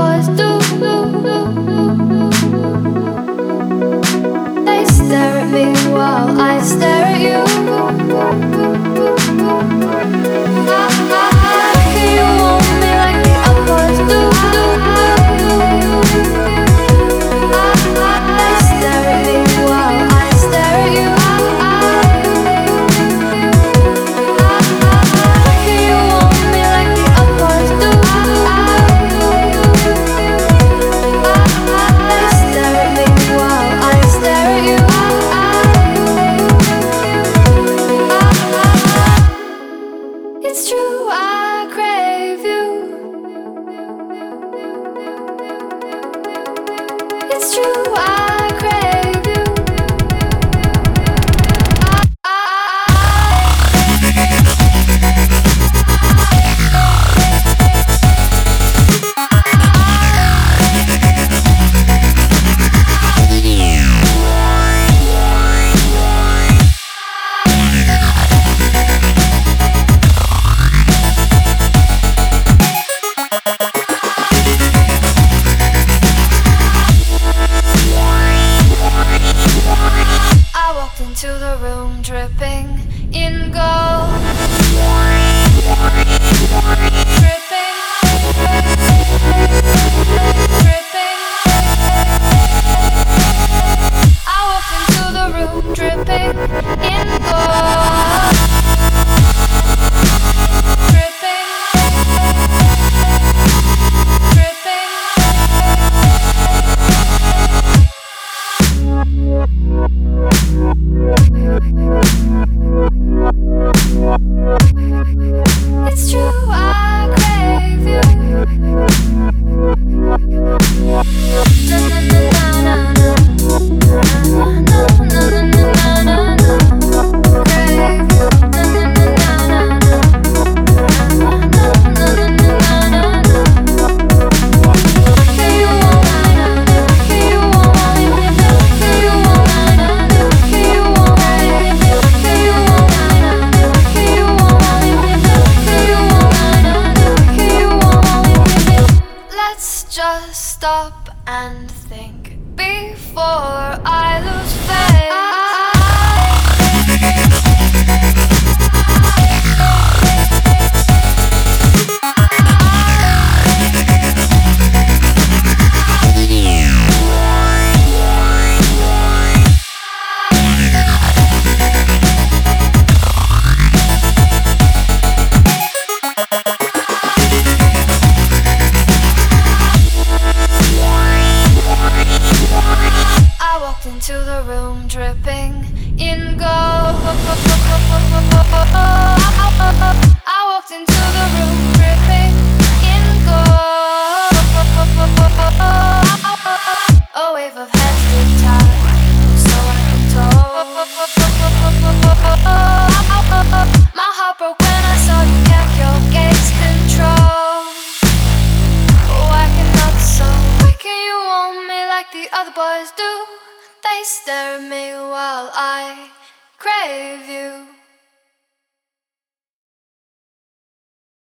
was do. you are. Room dripping in gold. Dripping. Dripping. I into the room dripping in gold. Stop and think before I lose I room dripping in gold. I walked into the room dripping in gold. A wave of heads did tide, so I can told. My heart broke when I saw you kept your gaze control. Oh, Why cannot so? Why can you want me like the other boys do? They at me while I crave you.